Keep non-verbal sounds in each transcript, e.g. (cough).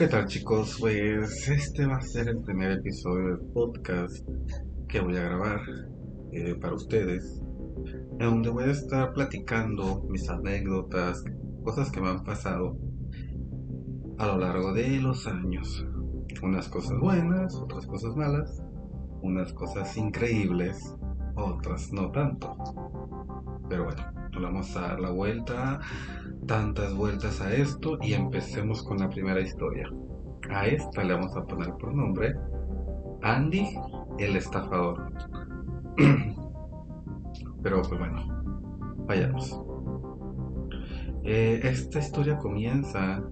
¿Qué tal chicos? Pues este va a ser el primer episodio del podcast que voy a grabar eh, para ustedes, en donde voy a estar platicando mis anécdotas, cosas que me han pasado a lo largo de los años. Unas cosas buenas, otras cosas malas, unas cosas increíbles, otras no tanto. Pero bueno, vamos a dar la vuelta, tantas vueltas a esto y empecemos con la primera historia. A esta le vamos a poner por nombre Andy el estafador. (clears throat) Pero pues bueno, vayamos. Eh, esta historia comienza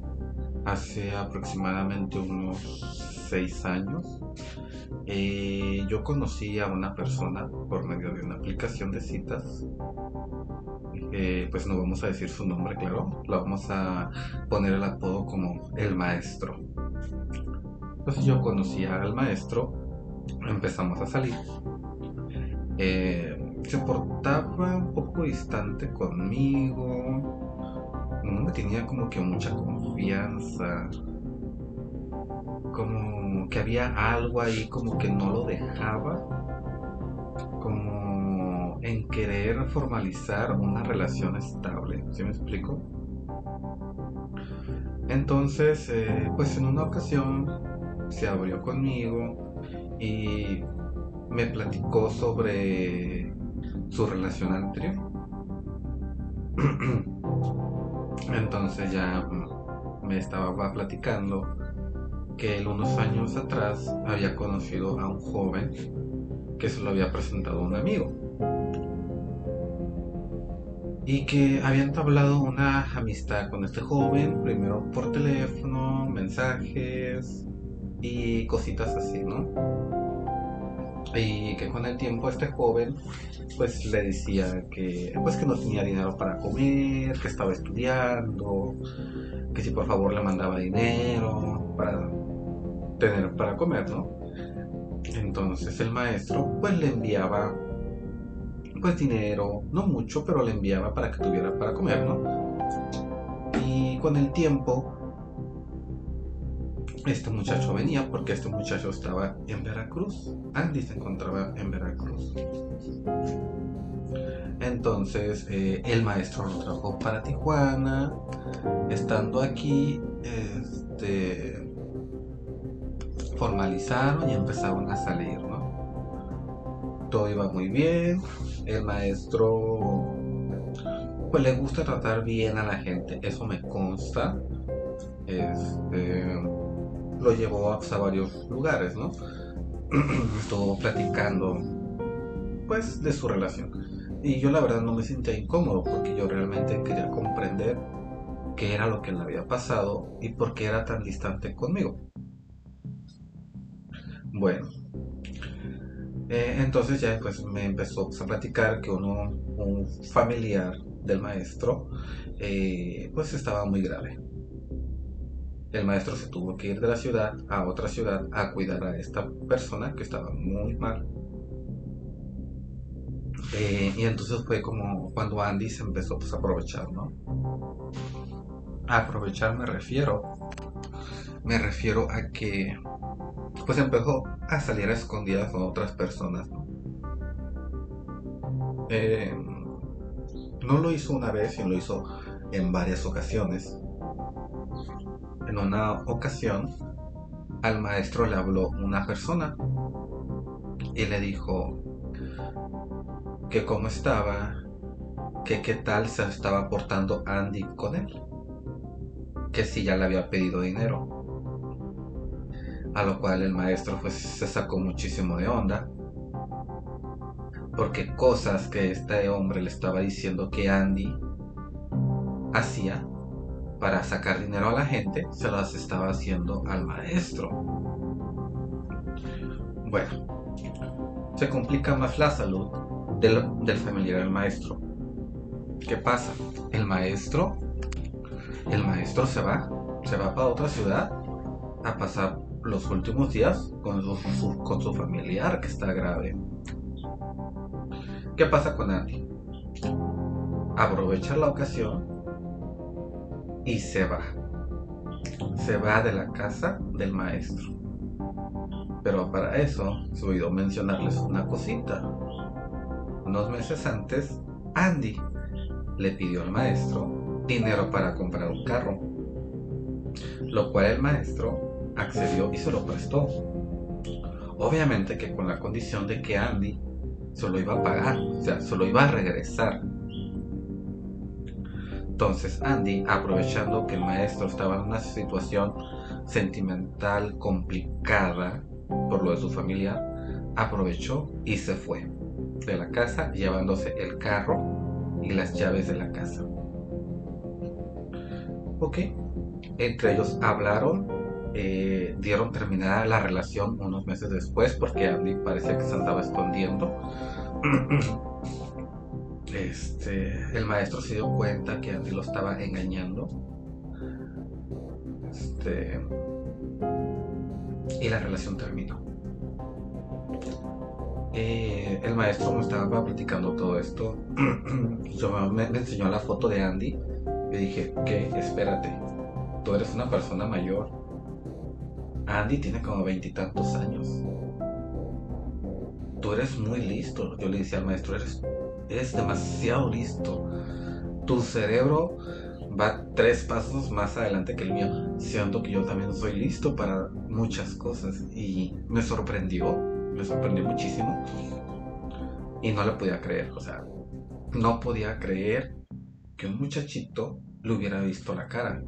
hace aproximadamente unos seis años. Eh, yo conocí a una persona por medio de una aplicación de citas eh, pues no vamos a decir su nombre, claro, lo vamos a poner el apodo como el maestro. Entonces yo conocí al maestro, empezamos a salir. Eh, se portaba un poco distante conmigo, no me tenía como que mucha confianza, como que había algo ahí como que no lo dejaba, como en querer formalizar una relación estable. ¿Sí me explico? Entonces, eh, pues en una ocasión se abrió conmigo y me platicó sobre su relación anterior. (clears throat) Entonces ya me estaba platicando que él unos años atrás había conocido a un joven que se lo había presentado a un amigo y que había entablado una amistad con este joven, primero por teléfono, mensajes y cositas así, ¿no? Y que con el tiempo este joven pues le decía que pues que no tenía dinero para comer, que estaba estudiando, que si por favor le mandaba dinero para tener para comer, ¿no? Entonces el maestro pues le enviaba pues dinero, no mucho, pero le enviaba para que tuviera para comer, ¿no? Y con el tiempo, este muchacho venía porque este muchacho estaba en Veracruz. Andy se encontraba en Veracruz. Entonces eh, el maestro lo trajo para Tijuana. Estando aquí, este, formalizaron y empezaron a salir, ¿no? Todo iba muy bien el maestro pues le gusta tratar bien a la gente, eso me consta. Este, lo llevó a, varios lugares, ¿no? (clears throat) Estuvo platicando pues de su relación. Y yo la verdad no me sentía incómodo porque yo realmente quería comprender qué era lo que le había pasado y por qué era tan distante conmigo. Bueno, eh, entonces ya pues me empezó a platicar que uno, un familiar del maestro, eh, pues estaba muy grave. El maestro se tuvo que ir de la ciudad a otra ciudad a cuidar a esta persona que estaba muy mal. Eh, y entonces fue como cuando Andy se empezó pues, a aprovechar, ¿no? A aprovechar me refiero. Me refiero a que pues empezó a salir a escondidas con otras personas. Eh, ¿no? lo hizo una vez, sino lo hizo en varias ocasiones. En una ocasión, al maestro le habló una persona y le dijo que cómo estaba, que qué tal se estaba portando Andy con él, que si ya le había pedido dinero a lo cual el maestro pues se sacó muchísimo de onda. Porque cosas que este hombre le estaba diciendo que Andy hacía para sacar dinero a la gente, se las estaba haciendo al maestro. Bueno, se complica más la salud del, familiar del maestro. ¿Qué pasa? El maestro, el maestro se va, se va para otra ciudad a pasar los últimos días con su, familiar que está grave. ¿Qué pasa con Andy? Aprovecha la ocasión y se va. se va de la casa del maestro. Pero para eso se olvidó mencionarles una cosita. Unos meses antes, Andy le pidió al maestro dinero para comprar un carro, lo cual el maestro accedió y se lo prestó. Obviamente que con la condición de que Andy se lo iba a pagar, o sea, se lo iba a regresar. Entonces Andy, aprovechando que el maestro estaba en una situación sentimental complicada por lo de su familia, aprovechó y se fue de la casa llevándose el carro y las llaves de la casa. Ok, entre ellos hablaron, eh, dieron terminada la relación unos meses después porque Andy parecía que se andaba escondiendo. (clears throat) Este, el maestro se dio cuenta que Andy lo estaba engañando. Este, y la relación terminó. Eh, el maestro me estaba platicando todo esto. (clears throat) Yo me, me, enseñó la foto de Andy. Y dije, ¿qué? Espérate. Tú eres una persona mayor. Andy tiene como veintitantos años. Tú eres muy listo. Yo le decía al maestro, eres es demasiado listo. Tu cerebro va tres pasos más adelante que el mío. Siento que yo también soy listo para muchas cosas. Y me sorprendió, me sorprendió muchísimo. Y no le podía creer, o sea, no podía creer que un muchachito le hubiera visto la cara.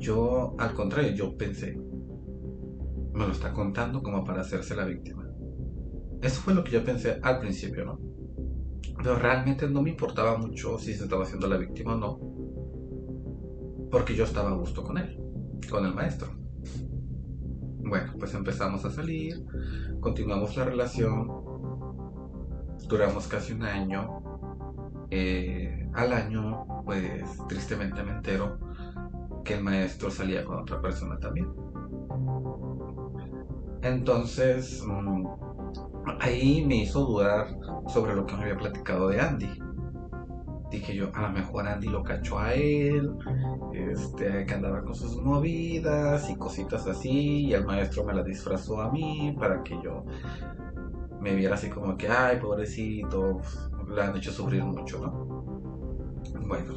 Yo, al contrario, yo pensé, me lo está contando como para hacerse la víctima. Eso fue lo que yo pensé al principio, ¿no? Pero realmente no me importaba mucho si se estaba haciendo la víctima o no. Porque yo estaba a gusto con él, con el maestro. Bueno, pues empezamos a salir, continuamos la relación, duramos casi un año. Eh, al año, pues tristemente me entero que el maestro salía con otra persona también. Entonces, ahí me hizo dudar sobre lo que me había platicado de Andy. Dije yo, a lo mejor Andy lo cachó a él, este, que andaba con sus movidas y cositas así, y el maestro me la disfrazó a mí para que yo me viera así como que, ay, pobrecito, le han hecho sufrir mucho, ¿no? Bueno,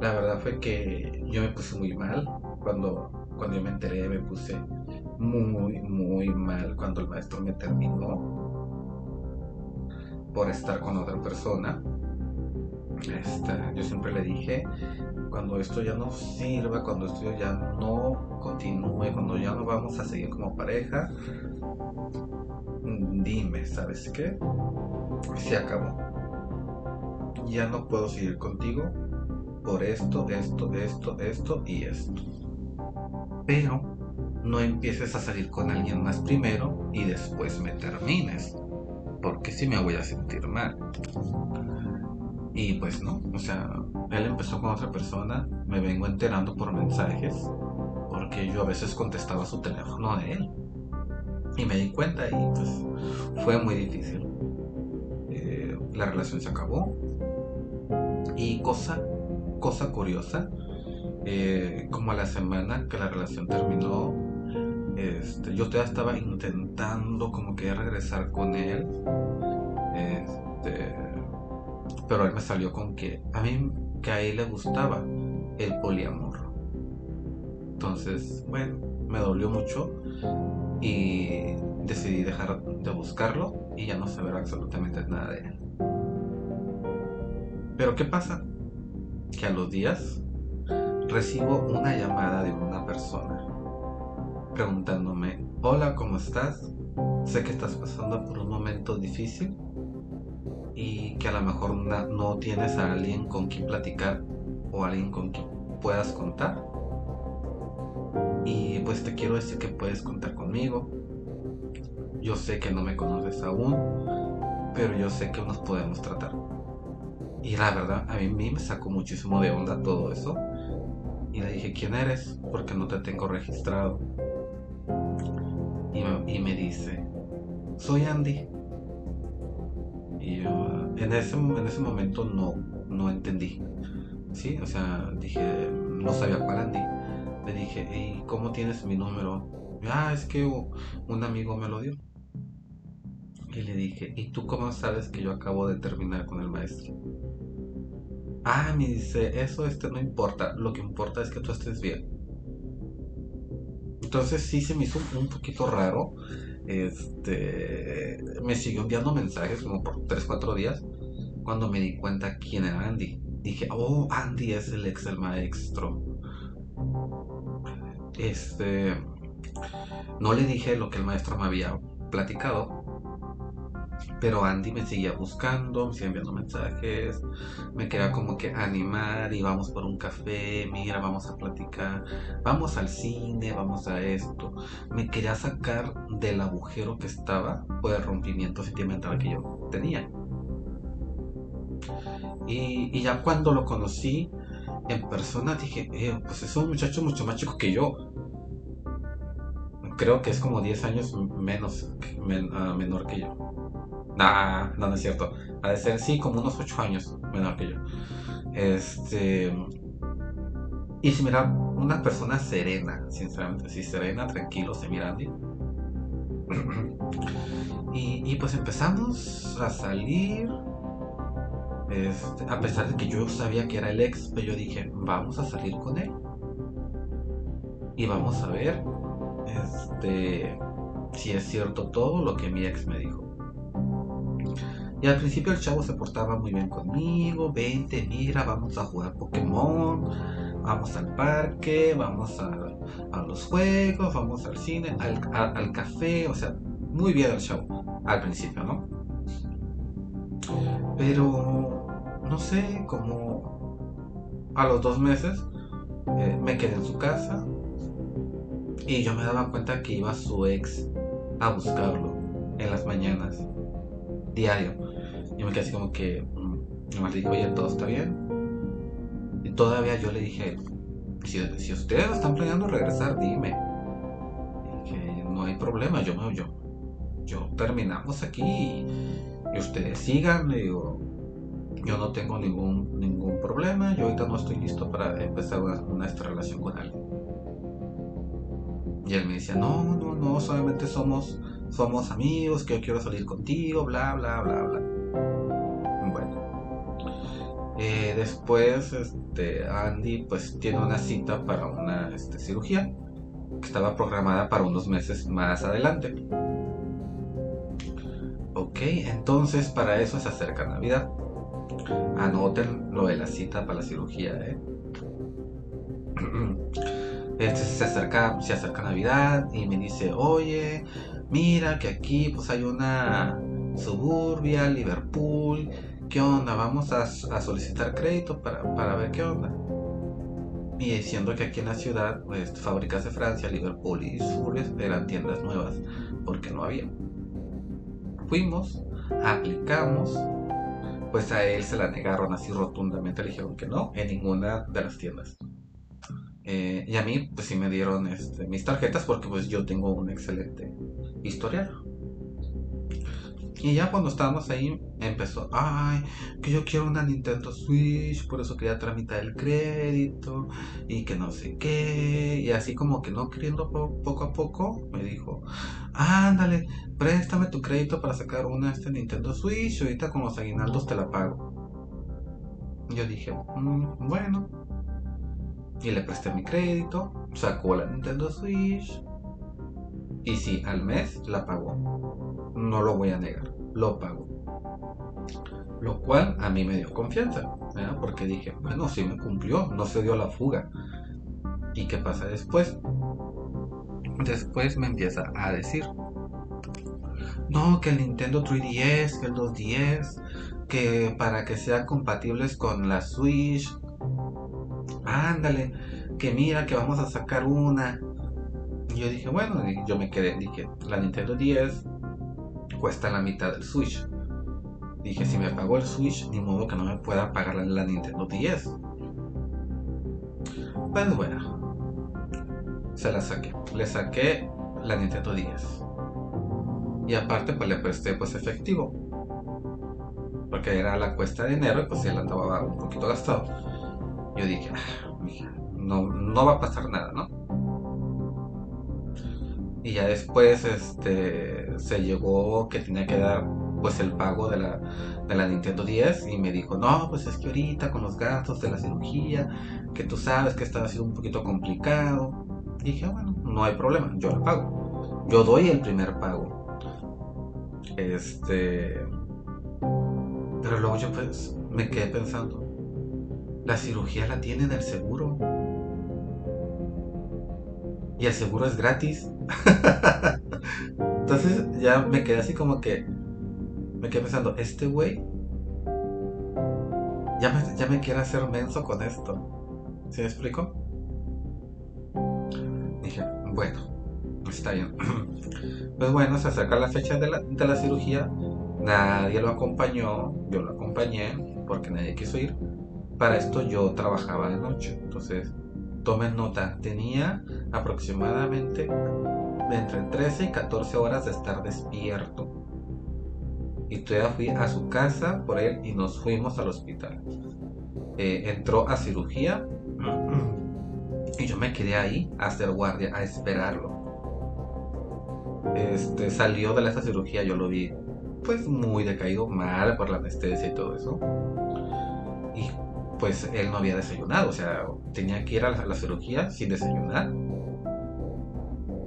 la verdad fue que yo me puse muy mal cuando, cuando yo me enteré, me puse muy, muy mal cuando el maestro me terminó por estar con otra persona. Este, yo siempre le dije, cuando esto ya no sirva, cuando esto ya no continúe, cuando ya no vamos a seguir como pareja, dime, ¿sabes qué? Se acabó. Ya no puedo seguir contigo por esto, esto, esto, esto y esto. Pero no empieces a salir con alguien más primero y después me termines. Porque si me voy a sentir mal. Y pues no, o sea, él empezó con otra persona, me vengo enterando por mensajes, porque yo a veces contestaba su teléfono de él. Y me di cuenta y pues fue muy difícil. Eh, la relación se acabó. Y cosa, cosa curiosa, eh, como a la semana que la relación terminó, este, yo todavía estaba intentando como que regresar con él. Este, pero él me salió con que a mí que a él le gustaba el poliamor. Entonces, bueno, me dolió mucho y decidí dejar de buscarlo y ya no saber absolutamente nada de él. Pero ¿qué pasa? Que a los días recibo una llamada de una persona preguntándome, hola, ¿cómo estás? Sé que estás pasando por un momento difícil y que a lo mejor no tienes a alguien con quien platicar o alguien con quien puedas contar. Y pues te quiero decir que puedes contar conmigo. Yo sé que no me conoces aún, pero yo sé que nos podemos tratar. Y la verdad, a mí me sacó muchísimo de onda todo eso. Y le dije, ¿quién eres? Porque no te tengo registrado y me, dice, soy Andy. Y yo en ese, en ese momento no, no entendí. Sí, o sea, dije, no sabía cuál Andy. le dije, ¿y cómo tienes mi número? Ah, es que un amigo me lo dio. Y le dije, ¿y tú cómo sabes que yo acabo de terminar con el maestro? Ah, me dice, eso este no importa, lo que importa es que tú estés bien. Entonces sí se me hizo un poquito raro. Este, me siguió enviando mensajes como por 3, 4 días cuando me di cuenta quién era Andy. Dije, oh, Andy es el ex del maestro. Este, no le dije lo que el maestro me había platicado, pero Andy me seguía buscando, me seguía enviando mensajes, me quería como que animar y vamos por un café, mira, vamos a platicar, vamos al cine, vamos a esto. Me quería sacar del agujero que estaba por el rompimiento sentimental que yo tenía. Y, ya cuando lo conocí en persona dije, eh, pues es un muchacho mucho más chico que yo. Creo que es como 10 años menos, ah, menor que yo. Nah, no, no es cierto. Ha de ser, sí, como unos 8 años menor que yo. Este. Y si mira, una persona serena, sinceramente, sí, serena, tranquilo, se mira (clears throat) y, y pues empezamos a salir. Este, a pesar de que yo sabía que era el ex, pero yo dije, vamos a salir con él. Y vamos a ver este, si es cierto todo lo que mi ex me dijo. Y al principio el chavo se portaba muy bien conmigo, vente, mira, vamos a jugar Pokémon, vamos al parque, vamos a, los juegos, vamos al cine, al, café, o sea, muy bien el chavo, al principio, ¿no? Pero, no sé, como a los dos meses eh, me quedé en su casa y yo me daba cuenta que iba su ex a buscarlo en las mañanas, diario. Y me quedé así como que, mm, nomás le dije, oye, ¿todo está bien? Y todavía yo le dije, si, si ustedes están planeando regresar, dime. que no hay problema, yo me yo, yo terminamos aquí y, ustedes sigan, le digo, yo no tengo ningún, ningún problema, yo ahorita no estoy listo para empezar una, una relación con alguien. Y él me decía, no, no, no, solamente somos, somos amigos, que yo quiero salir contigo, bla, bla, bla, bla. Eh, después, este, Andy pues tiene una cita para una este, cirugía que estaba programada para unos meses más adelante. Ok, entonces para eso se acerca Navidad. Anoten lo de la cita para la cirugía, ¿eh? (clears throat) Este, se acerca, se acerca Navidad y me dice, oye, mira que aquí pues hay una suburbia, Liverpool, ¿qué onda? Vamos a, solicitar crédito para, ver qué onda. Y diciendo que aquí en la ciudad, pues, fábricas de Francia, Liverpool y Suburbios eran tiendas nuevas, porque no había. Fuimos, aplicamos, pues a él se la negaron así rotundamente, le dijeron que no, en ninguna de las tiendas. Eh, y a mí, pues sí me dieron este, mis tarjetas porque pues yo tengo un excelente historial. Y ya cuando estábamos ahí, empezó, ay, que yo quiero una Nintendo Switch, por eso quería tramitar el crédito y que no sé qué. Y así como que no queriendo poco a poco, me dijo, ándale, préstame tu crédito para sacar una este Nintendo Switch ahorita con los aguinaldos te la pago. Yo dije, mm, bueno. Y le presté mi crédito, sacó la Nintendo Switch. Y sí, al mes la pagó no lo voy a negar, lo pago. Lo cual a mí me dio confianza, porque dije, bueno, si me cumplió, no se dio la fuga. ¿Y qué pasa después? Después me empieza a decir, no, que el Nintendo 3DS, que el 2DS, que para que sean compatibles con la Switch, ándale, que mira que vamos a sacar una. Y yo dije, bueno, yo me quedé, dije, la Nintendo 10 cuesta la mitad del Switch. Dije, si me pago el Switch, ni modo que no me pueda pagar la, Nintendo 10. Pues bueno, se la saqué. Le saqué la Nintendo 10. Y aparte, pues le presté pues efectivo. Porque era la cuesta de dinero y pues él andaba un poquito gastado. Yo dije, ah, no, no va a pasar nada, ¿no? Y ya después este se llegó que tenía que dar pues el pago de la, de la Nintendo 10 y me dijo, no, pues es que ahorita con los gastos de la cirugía, que tú sabes que está siendo un poquito complicado. Dije, bueno, no hay problema, yo lo pago. Yo doy el primer pago. Este... Pero luego yo pues me quedé pensando, la cirugía la tiene en el seguro. Y el seguro es gratis. (laughs) Entonces ya me quedé así como que me quedé pensando, este güey ya me, ya me quiere hacer menso con esto. ¿Sí me explico? Dije, bueno, está bien. (clears throat) Pues bueno, se acerca la fecha de la, de la cirugía. Nadie lo acompañó, yo lo acompañé porque nadie quiso ir. Para esto yo trabajaba de noche. Entonces, tomen nota, tenía aproximadamente entre 13 y 14 horas de estar despierto y todavía fui a su casa por él y nos fuimos al hospital. Eh, entró a cirugía y yo me quedé ahí a hacer guardia, a esperarlo. Este, salió de esa cirugía, yo lo vi pues muy decaído, mal por la anestesia y todo eso. Y pues él no había desayunado, o sea, tenía que ir a la, cirugía sin desayunar.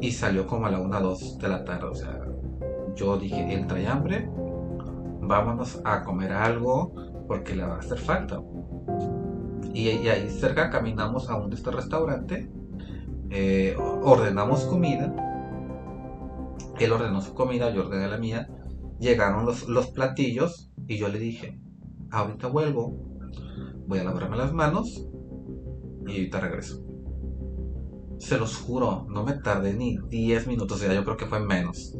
Y salió como a la 1 2 de la tarde, o sea, yo dije, él trae hambre, vámonos a comer algo porque le va a hacer falta. Y, ahí cerca caminamos a un este restaurante, eh, ordenamos comida, él ordenó su comida, yo ordené la mía, llegaron los, los platillos y yo le dije, ahorita vuelvo, voy a lavarme las manos y ahorita regreso. Se los juro, no me tardé ni 10 minutos, sea, yo creo que fue menos.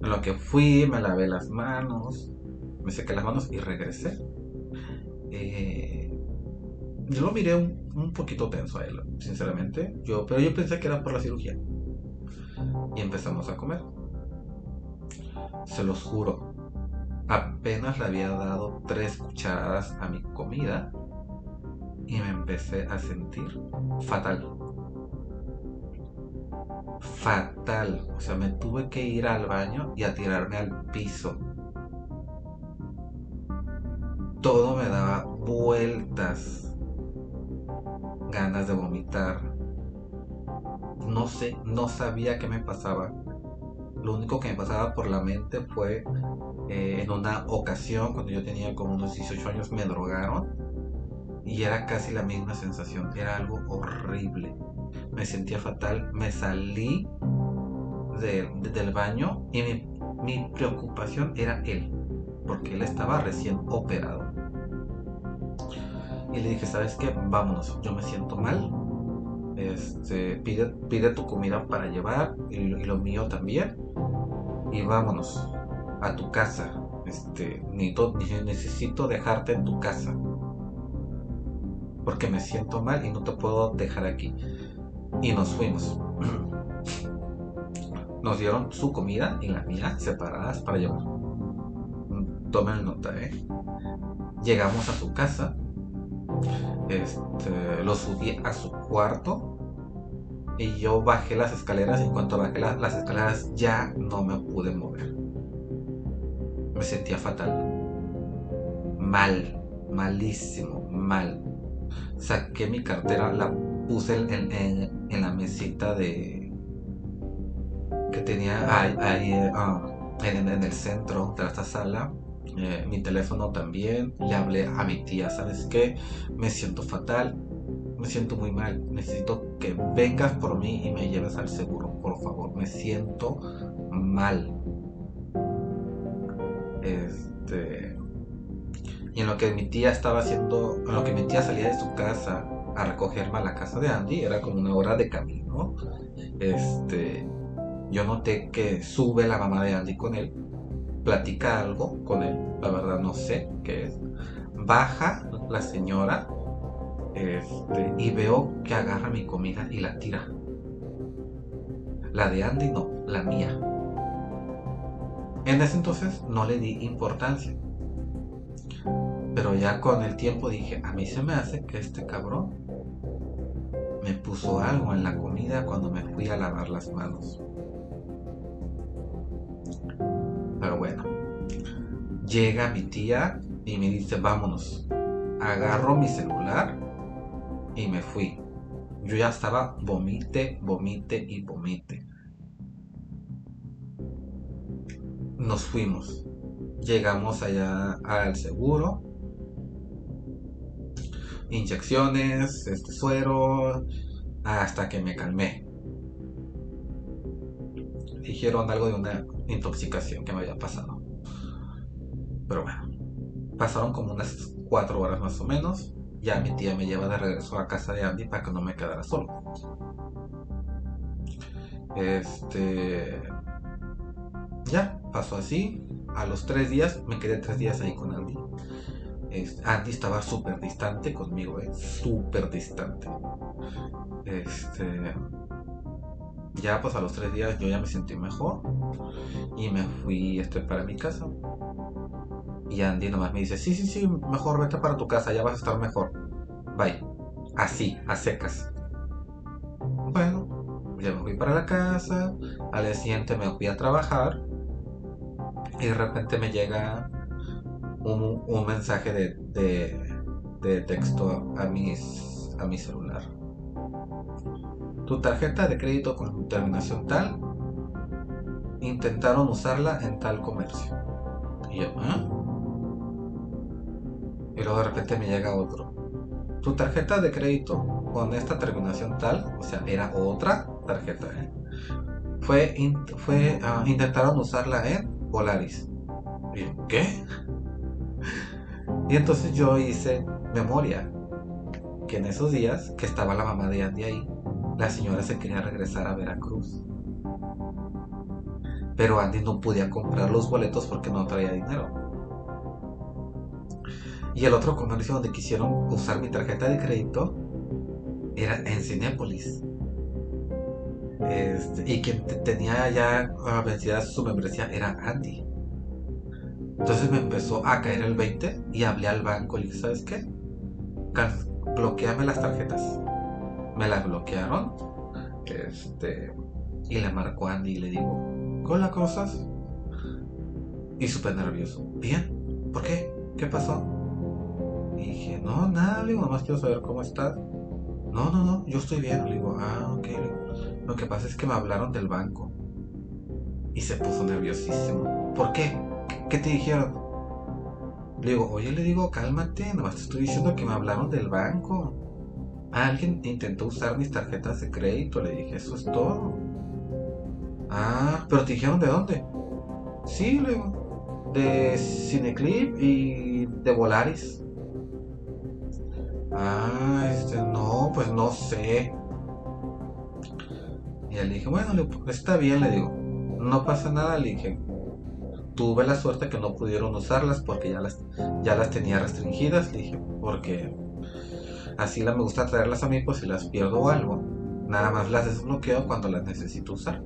En lo que fui, me lavé las manos, me sequé las manos y regresé. Eh, yo lo miré un, poquito tenso a él, sinceramente. Yo, pero yo pensé que era por la cirugía. Y empezamos a comer. Se los juro. Apenas le había dado tres cucharadas a mi comida y me empecé a sentir fatal. Fatal. O sea, me tuve que ir al baño y a tirarme al piso todo me daba vueltas, ganas de vomitar. No sé, no sabía qué me pasaba. Lo único que me pasaba por la mente fue eh, en una ocasión, cuando yo tenía como unos 18 años, me drogaron y era casi la misma sensación. Era algo horrible. Me sentía fatal. Me salí del baño y mi, mi preocupación era él, porque él estaba recién operado. Y le dije, ¿sabes qué? Vámonos, yo me siento mal. Este, pide, pide tu comida para llevar y, lo mío también. Y vámonos a tu casa. Este, necesito dejarte en tu casa. Porque me siento mal y no te puedo dejar aquí. Y nos fuimos. (clears throat) Nos dieron su comida y la mía separadas para llevar. Tomen nota, ¿eh? Llegamos a su casa este, lo subí a su cuarto y yo bajé las escaleras y en cuanto bajé las escaleras ya no me pude mover. Me sentía fatal. Mal, malísimo, mal. Saqué mi cartera, la puse en, la mesita de que tenía ahí, ah, en, en el centro de esta sala eh, mi teléfono también, le hablé a mi tía, ¿sabes qué? Me siento fatal, me siento muy mal, necesito que vengas por mí y me lleves al seguro, por favor, me siento mal. Este... Y en lo que mi tía estaba haciendo, en lo que mi tía salía de su casa a recogerme a la casa de Andy, era como una hora de camino. Este, yo noté que sube la mamá de Andy con él platica algo con él, la verdad no sé qué es. Baja la señora este, y veo que agarra mi comida y la tira. La de Andy no, la mía. En ese entonces no le di importancia. Pero ya con el tiempo dije, a mí se me hace que este cabrón me puso algo en la comida cuando me fui a lavar las manos. Pero bueno, llega mi tía y me dice, vámonos. Agarro mi celular y me fui. Yo ya estaba vomite, vomite y vomite. Nos fuimos. Llegamos allá al seguro. Inyecciones, este suero, hasta que me calmé. Dijeron algo de una intoxicación que me había pasado. Pero bueno, pasaron como unas cuatro horas más o menos. Ya mi tía me lleva de regreso a casa de Andy para que no me quedara solo. Este. Ya, pasó así. A los tres días, me quedé tres días ahí con Andy. Este, Andy estaba súper distante conmigo, eh, súper distante. Este. Ya, pues a los tres días yo ya me sentí mejor. Y me fui este, para mi casa. Y Andy nomás me dice, sí, sí, sí, mejor vete para tu casa, ya vas a estar mejor. Bye. Así, a secas. Bueno, ya me fui para la casa, al día siguiente me fui a trabajar y de repente me llega un, mensaje de, de, texto a, mis, a mi celular. Tu tarjeta de crédito con terminación tal, intentaron usarla en tal comercio. Y yo, ¿eh? y luego de repente me llega otro. Tu tarjeta de crédito con esta terminación tal, o sea, era otra tarjeta, fue, fue ah, intentaron usarla en Polaris. Y ¿qué? Y entonces yo hice memoria que en esos días que estaba la mamá de Andy ahí, la señora se quería regresar a Veracruz. Pero Andy no podía comprar los boletos porque no traía dinero. Y el otro comercio donde quisieron usar mi tarjeta de crédito era en Cinépolis. Este, y quien tenía ya ah, vencida su membresía era Andy. Entonces me empezó a caer el 20 y hablé al banco y dije, ¿sabes qué? Bloqueame las tarjetas. Me las bloquearon. Este, y le marcó a Andy y le digo, ¿Hola, cosas? Y súper nervioso. ¿Bien? ¿Por qué? ¿Qué pasó? Y dije, no, nada, le digo, nomás quiero saber cómo estás. No, no, no, yo estoy bien. Le digo, ah, ok. Lo que pasa es que me hablaron del banco. Y se puso nerviosísimo. ¿Por qué? ¿Qué te dijeron? Le digo, oye, le digo, cálmate, nomás te estoy diciendo que me hablaron del banco. Alguien intentó usar mis tarjetas de crédito, le dije, eso es todo. Ah, pero te dijeron de dónde. Sí, le digo, de Cineclip y de Volaris. Ah, este, no, pues no sé. Y le dije, bueno, está bien, le digo, no pasa nada, le dije. Tuve la suerte que no pudieron usarlas porque ya las, ya las tenía restringidas, le dije, porque así la me gusta traerlas a mí, pues si las pierdo o algo, nada más las desbloqueo cuando las necesito usar.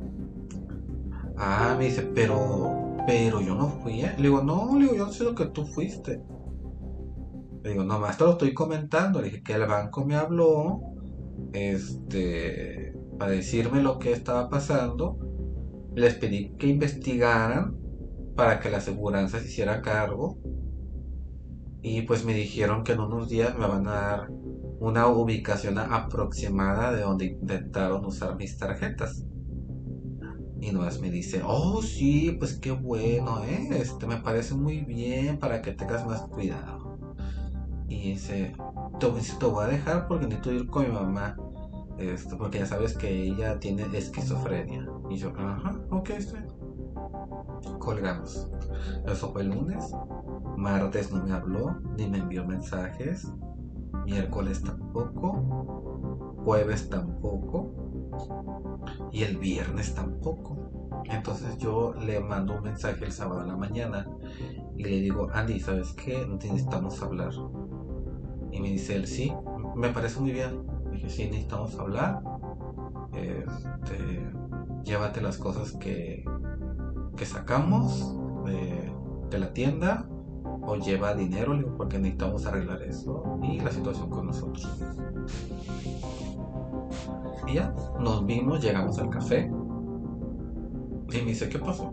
Ah, me dice, pero, pero yo no fui, ¿eh? Le digo, no, le digo, yo no sé lo que tú fuiste. Le digo, nomás te lo estoy comentando. Le dije que el banco me habló este, para decirme lo que estaba pasando. Les pedí que investigaran para que la aseguranza se hiciera cargo. Y pues me dijeron que en unos días me van a dar una ubicación aproximada de donde intentaron usar mis tarjetas. Y nomás me dice, oh sí, pues qué bueno, ¿eh? Este me parece muy bien para que tengas más cuidado. Y dice, te, te voy a dejar porque necesito ir con mi mamá. Esto, porque ya sabes que ella tiene esquizofrenia. Y yo, ajá, ok, estoy. Colgamos. Eso fue el lunes. Martes no me habló, ni me envió mensajes. Miércoles tampoco. Jueves tampoco. Y el viernes tampoco. Entonces yo le mando un mensaje el sábado a la mañana y le digo, Andy, ¿sabes qué? Necesitamos hablar. Y me dice él, sí, me parece muy bien. dije, sí, necesitamos hablar. Este, llévate las cosas que, sacamos de, la tienda o lleva dinero porque necesitamos arreglar eso y la situación con nosotros. Y ya, nos vimos, llegamos al café y me dice, ¿qué pasó?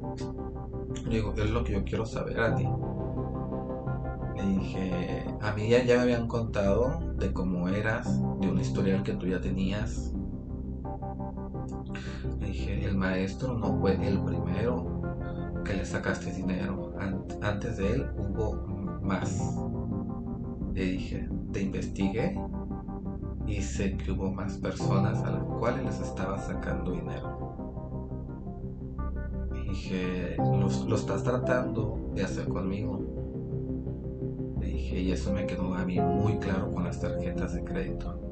Le digo, es lo que yo quiero saber, Andy. dije, a mí ya, ya me habían contado de cómo eras, de un historial que tú ya tenías. Le dije, el maestro no fue el primero que le sacaste dinero. antes de él hubo más. Le dije, te investigué y sé que hubo más personas a las cuales les estaba sacando dinero. Dije, lo, estás tratando de hacer conmigo. Le dije, y eso me quedó a mí muy claro con las tarjetas de crédito.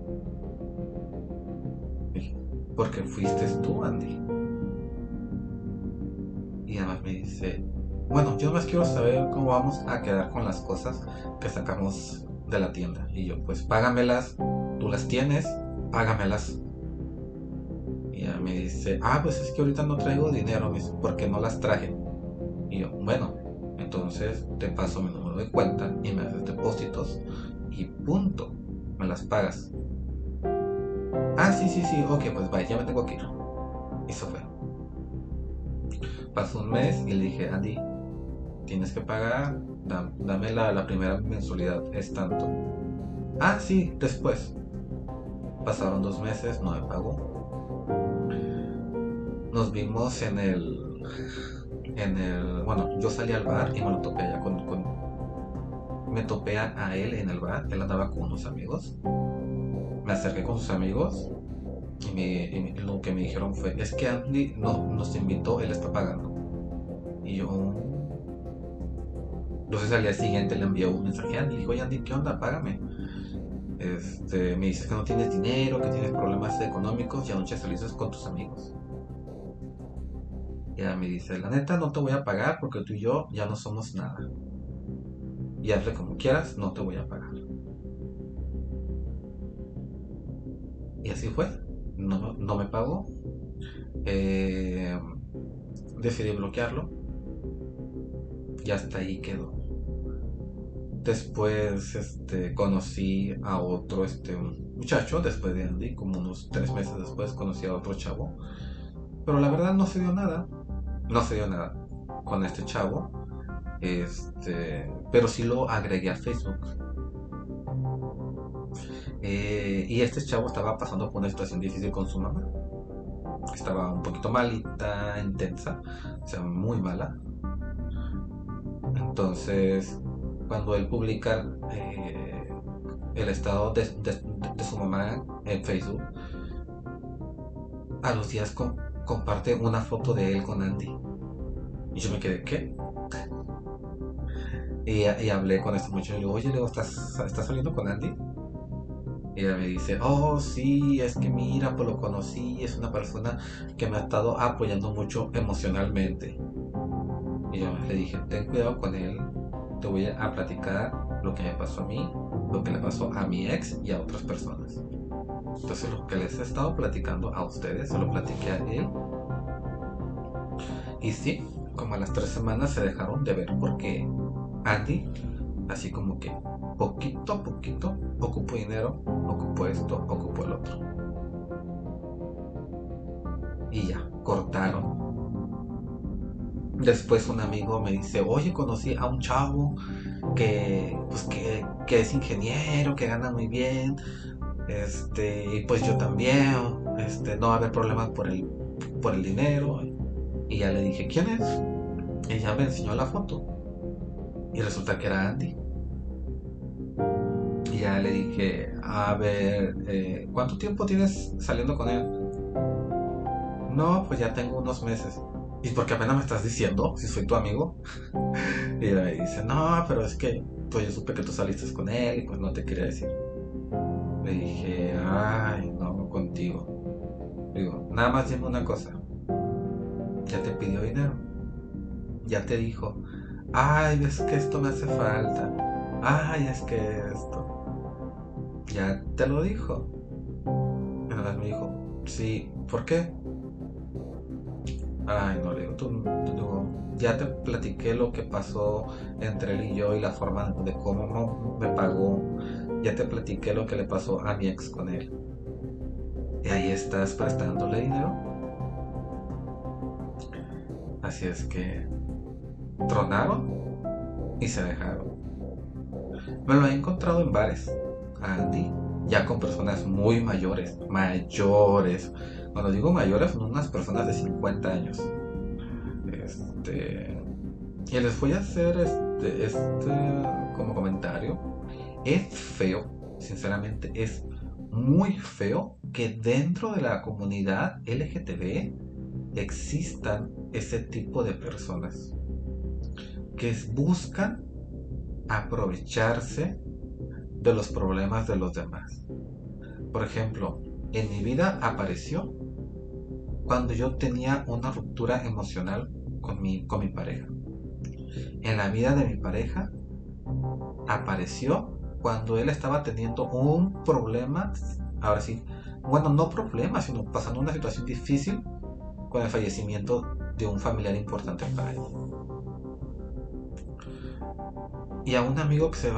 porque fuiste tú, Andy. Y además me dice, bueno, yo más quiero saber cómo vamos a quedar con las cosas que sacamos de la tienda. Y yo, pues págamelas, tú las tienes, págamelas. Y ella me dice, ah, pues es que ahorita no traigo dinero, porque no las traje. Y yo, bueno, entonces te paso mi número de cuenta y me haces depósitos y punto, me las pagas. Ah, sí, sí, sí, ok, pues vaya, ya me tengo que ir. Y eso fue. Pasó un mes y le dije, Andy, tienes que pagar, dame la, la primera mensualidad, es tanto. Ah, sí, después. Pasaron dos meses, no me pagó. Nos vimos en el. En el. Bueno, yo salí al bar y me lo topé allá con. me topé a él en el bar. Él andaba con unos amigos. Me acerqué con sus amigos. Y, lo que me dijeron fue: Es que Andy no, nos invitó, él está pagando. Y yo. Entonces al día siguiente le envió un mensaje a Andy. Dijo: Oye, Andy, ¿qué onda? Págame. Este, me dices que no tienes dinero, que tienes problemas económicos y anoche saliste con tus amigos. Y ella me dice, la neta no te voy a pagar porque tú y yo ya no somos nada. Y hazle como quieras, no te voy a pagar. Y así fue. No, no me pagó. Eh, decidí bloquearlo. Y hasta ahí quedó. Después este, conocí a otro este, muchacho, después de Andy, como unos tres meses después conocí a otro chavo. Pero la verdad no se dio nada. No se dio nada con este chavo. Este, pero sí lo agregué a Facebook. Eh, y este chavo estaba pasando por una situación difícil con su mamá. Estaba un poquito malita, intensa, o sea, muy mala. Entonces, cuando él publica eh, el estado de, su mamá en Facebook, a los días comparte una foto de él con Andy. Y yo me quedé, ¿qué? Y, hablé con este muchacho y le digo, oye, ¿estás, ¿estás saliendo con Andy? Y ella me dice, oh, sí, es que mira, pues lo conocí, es una persona que me ha estado apoyando mucho emocionalmente. Y yo le dije, ten cuidado con él, te voy a platicar lo que me pasó a mí, lo que le pasó a mi ex y a otras personas. Entonces lo que les he estado platicando a ustedes, se lo platiqué a él. Y sí, como a las tres semanas se dejaron de ver porque Andy, así como que poquito a poquito, ocupó dinero, ocupó esto, ocupó el otro. Y ya, cortaron Después un amigo me dice, oye, conocí a un chavo que, pues, que, que es ingeniero, que gana muy bien, este, y pues yo también, este, no va a haber problemas por el, por el dinero. Y ya le dije, ¿quién es? Y ya me enseñó la foto. Y resulta que era Andy. Y ya le dije, a ver, eh, ¿cuánto tiempo tienes saliendo con él? No, pues ya tengo unos meses. ¿Y por qué apenas me estás diciendo si soy tu amigo? (laughs) y ella dice, no, pero es que pues yo supe que tú saliste con él y pues no te quería decir. Le dije, ay, no, contigo. Digo, nada más dime una cosa. Ya te pidió dinero. Ya te dijo, ay, es que esto me hace falta. Ay, es que esto. Ya te lo dijo. Nada me dijo, sí, ¿por qué? Ay, no, le digo, tú, ya te platiqué lo que pasó entre él y yo y la forma de cómo me pagó. Ya te platiqué lo que le pasó a mi ex con él. Y ahí estás prestándole dinero. Así es que tronaron y se dejaron. Me lo he encontrado en bares, Andy, ya con personas muy mayores, mayores. Cuando digo mayores, son unas personas de 50 años. Este, y les voy a hacer este, este como comentario. Es feo, sinceramente, es muy feo que dentro de la comunidad LGTB existan ese tipo de personas que buscan aprovecharse de los problemas de los demás. Por ejemplo, en mi vida apareció cuando yo tenía una ruptura emocional con mi, con mi pareja. En la vida de mi pareja apareció cuando él estaba teniendo un problema, ahora sí, bueno, no problema, sino pasando una situación difícil con el fallecimiento de un familiar importante para él. Y a un amigo que se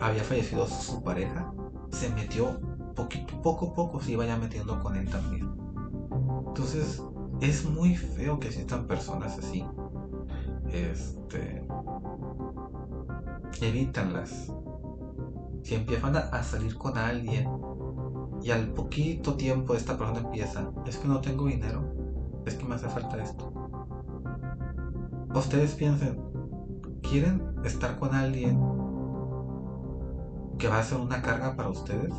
había fallecido su pareja, se metió poquito, poco a poco, se iba ya metiendo con él también. Entonces, es muy feo que existan personas así. Este. Evítanlas. Si empiezan a salir con alguien y al poquito tiempo esta persona empieza, es que no tengo dinero, es que me hace falta esto. Ustedes piensen, ¿quieren estar con alguien que va a ser una carga para ustedes?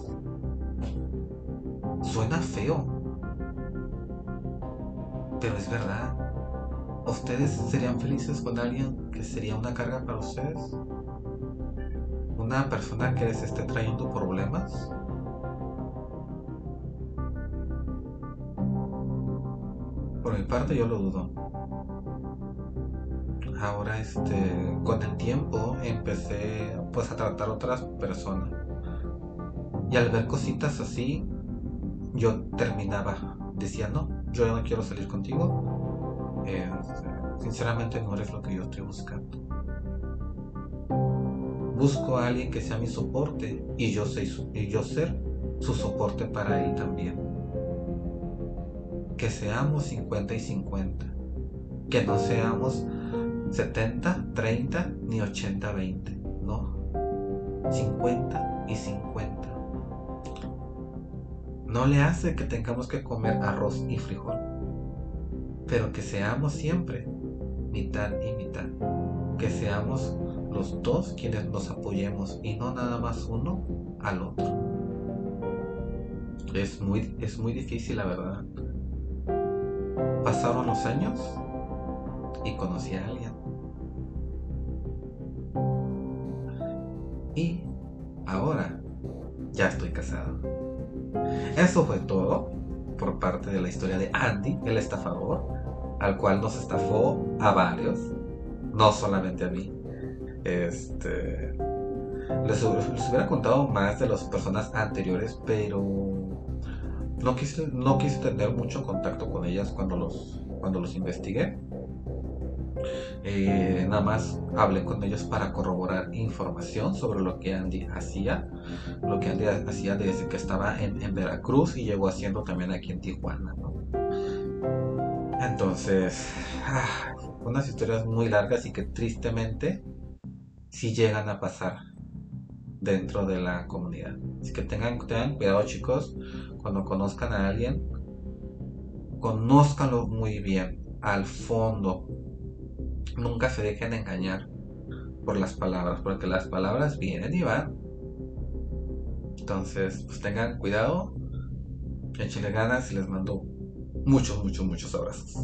Suena feo, pero es verdad. ¿Ustedes serían felices con alguien que sería una carga para ustedes? ¿Una persona que les esté trayendo problemas? Por mi parte yo lo dudo ahora este con el tiempo empecé pues a tratar otras personas. Y al ver cositas así yo terminaba decía no yo ya no quiero salir contigo este, sinceramente no eres lo que yo estoy buscando. Busco a alguien que sea mi soporte y yo, sé, y yo ser su soporte para él también. Que seamos 50 y 50 que no seamos 70, 30 ni 80, 20. No. 50 y 50. No le hace que tengamos que comer arroz y frijol. Pero que seamos siempre mitad y mitad. Que seamos los dos quienes nos apoyemos y no nada más uno al otro. Es muy, es muy difícil, la verdad. Pasaron los años y conocí a alguien ahora ya estoy casado. Eso fue todo por parte de la historia de Andy, el estafador, al cual nos estafó a varios, no solamente a mí. Este. Les, hubiera contado más de las personas anteriores, pero no quise, no quise tener mucho contacto con ellas cuando los, cuando los investigué. Eh, nada más hablé con ellos para corroborar información sobre lo que Andy hacía, lo que Andy hacía desde que estaba en, Veracruz y llegó haciendo también aquí en Tijuana. Entonces, ah, unas historias muy largas y que tristemente sí llegan a pasar dentro de la comunidad. Así que tengan, tengan cuidado chicos, cuando conozcan a alguien, conózcanlo muy bien, al fondo, Nunca se dejen engañar por las palabras, porque las palabras vienen y van. Entonces, pues tengan cuidado, échenle ganas y les mando muchos, muchos, muchos abrazos.